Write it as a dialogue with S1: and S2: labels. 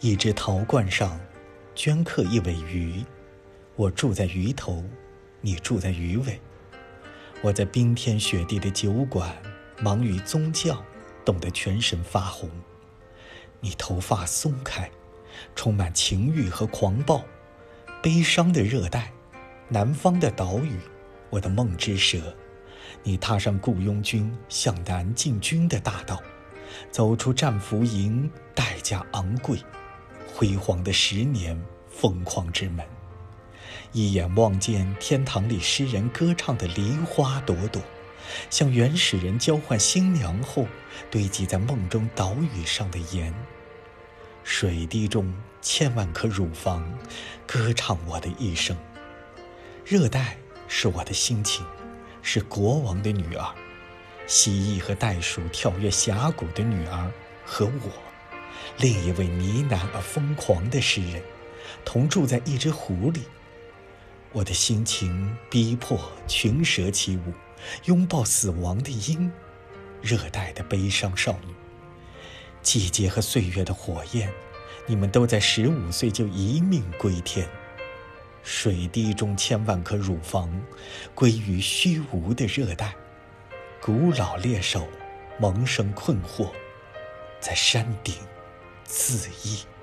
S1: 一只陶罐上镌刻一尾鱼，我住在鱼头，你住在鱼尾。我在冰天雪地的酒馆忙于宗教，冻得全身发红。你头发松开，充满情欲和狂暴，悲伤的热带，南方的岛屿，我的梦之蛇。你踏上雇佣军向南进军的大道，走出战俘营，代价昂贵，辉煌的十年，疯狂之门。一眼望见天堂里诗人歌唱的梨花朵朵，像原始人交换新娘后堆积在梦中岛屿上的盐。水滴中千万颗乳房，歌唱我的一生。热带是我的心情。是国王的女儿，蜥蜴和袋鼠跳跃峡谷的女儿，和我，另一位呢喃而疯狂的诗人，同住在一只湖里。我的心情逼迫群蛇起舞，拥抱死亡的鹰，热带的悲伤少女。季节和岁月的火焰，你们都在十五岁就一命归天。水滴中千万颗乳房，归于虚无的热带。古老猎手萌生困惑，在山顶自缢。